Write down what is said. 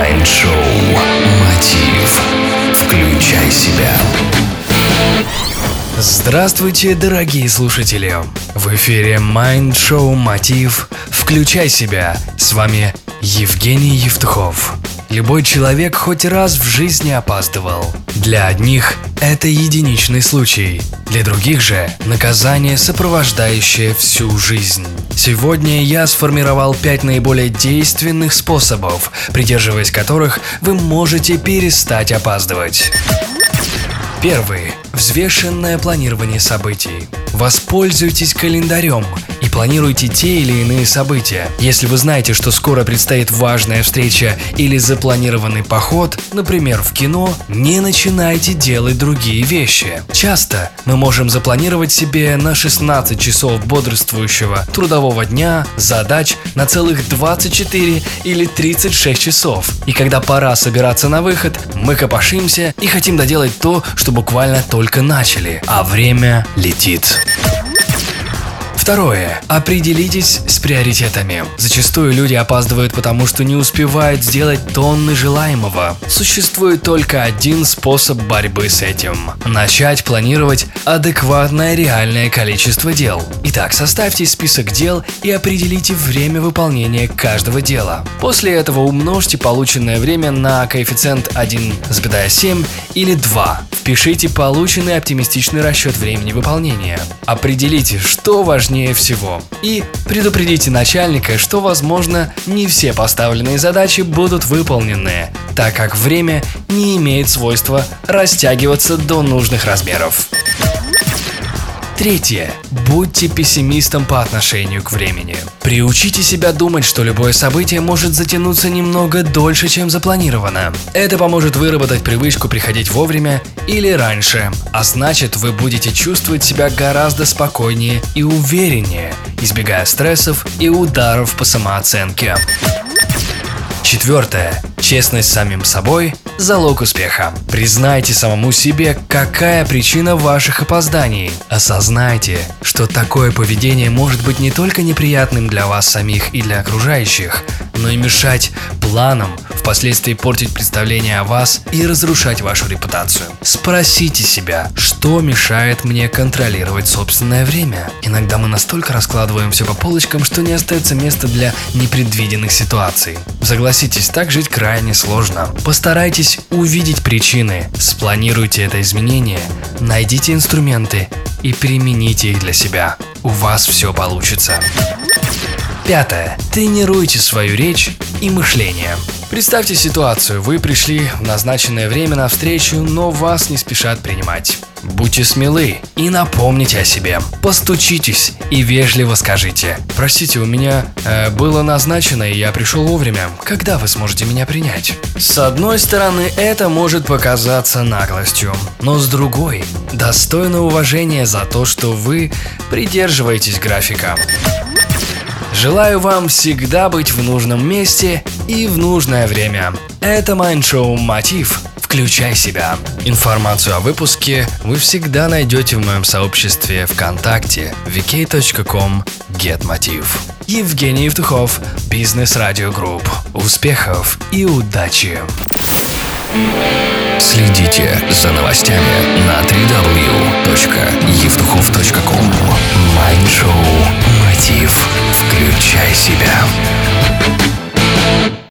Майнд-шоу «Мотив». Включай себя. Здравствуйте, дорогие слушатели! В эфире Mind Show Мотив «Включай себя». С вами Евгений Евтухов. Любой человек хоть раз в жизни опаздывал. Для одних это единичный случай, для других же наказание, сопровождающее всю жизнь. Сегодня я сформировал пять наиболее действенных способов, придерживаясь которых вы можете перестать опаздывать. Первый. Взвешенное планирование событий. Воспользуйтесь календарем и планируйте те или иные события. Если вы знаете, что скоро предстоит важная встреча или запланированный поход, например, в кино, не начинайте делать другие вещи. Часто мы можем запланировать себе на 16 часов бодрствующего трудового дня задач на целых 24 или 36 часов. И когда пора собираться на выход, мы копошимся и хотим доделать то, что буквально только начали, а время летит. Второе. Определитесь с приоритетами. Зачастую люди опаздывают потому, что не успевают сделать тонны желаемого. Существует только один способ борьбы с этим. Начать планировать адекватное реальное количество дел. Итак, составьте список дел и определите время выполнения каждого дела. После этого умножьте полученное время на коэффициент 1,7 или 2. Впишите полученный оптимистичный расчет времени выполнения. Определите, что важнее всего. И предупредите начальника, что, возможно, не все поставленные задачи будут выполнены, так как время не имеет свойства растягиваться до нужных размеров. Третье. Будьте пессимистом по отношению к времени. Приучите себя думать, что любое событие может затянуться немного дольше, чем запланировано. Это поможет выработать привычку приходить вовремя или раньше, а значит вы будете чувствовать себя гораздо спокойнее и увереннее, избегая стрессов и ударов по самооценке. Четвертое. Честность с самим собой – залог успеха. Признайте самому себе, какая причина ваших опозданий. Осознайте, что такое поведение может быть не только неприятным для вас самих и для окружающих, но и мешать планам, впоследствии портить представление о вас и разрушать вашу репутацию. Спросите себя, что мешает мне контролировать собственное время. Иногда мы настолько раскладываем все по полочкам, что не остается места для непредвиденных ситуаций. Согласитесь, так жить крайне сложно. Постарайтесь увидеть причины, спланируйте это изменение, найдите инструменты и примените их для себя. У вас все получится. Пятое. Тренируйте свою речь и мышление. Представьте ситуацию, вы пришли в назначенное время на встречу, но вас не спешат принимать. Будьте смелы и напомните о себе. Постучитесь и вежливо скажите. Простите, у меня э, было назначено, и я пришел вовремя. Когда вы сможете меня принять? С одной стороны, это может показаться наглостью, но с другой, достойно уважения за то, что вы придерживаетесь графика. Желаю вам всегда быть в нужном месте и в нужное время. Это Майндшоу Мотив. Включай себя. Информацию о выпуске вы всегда найдете в моем сообществе ВКонтакте vk.com getmotiv. Евгений Евтухов, Бизнес Радио Групп. Успехов и удачи! Следите за новостями на www.евтухов.ком Майншоу. Включай себя.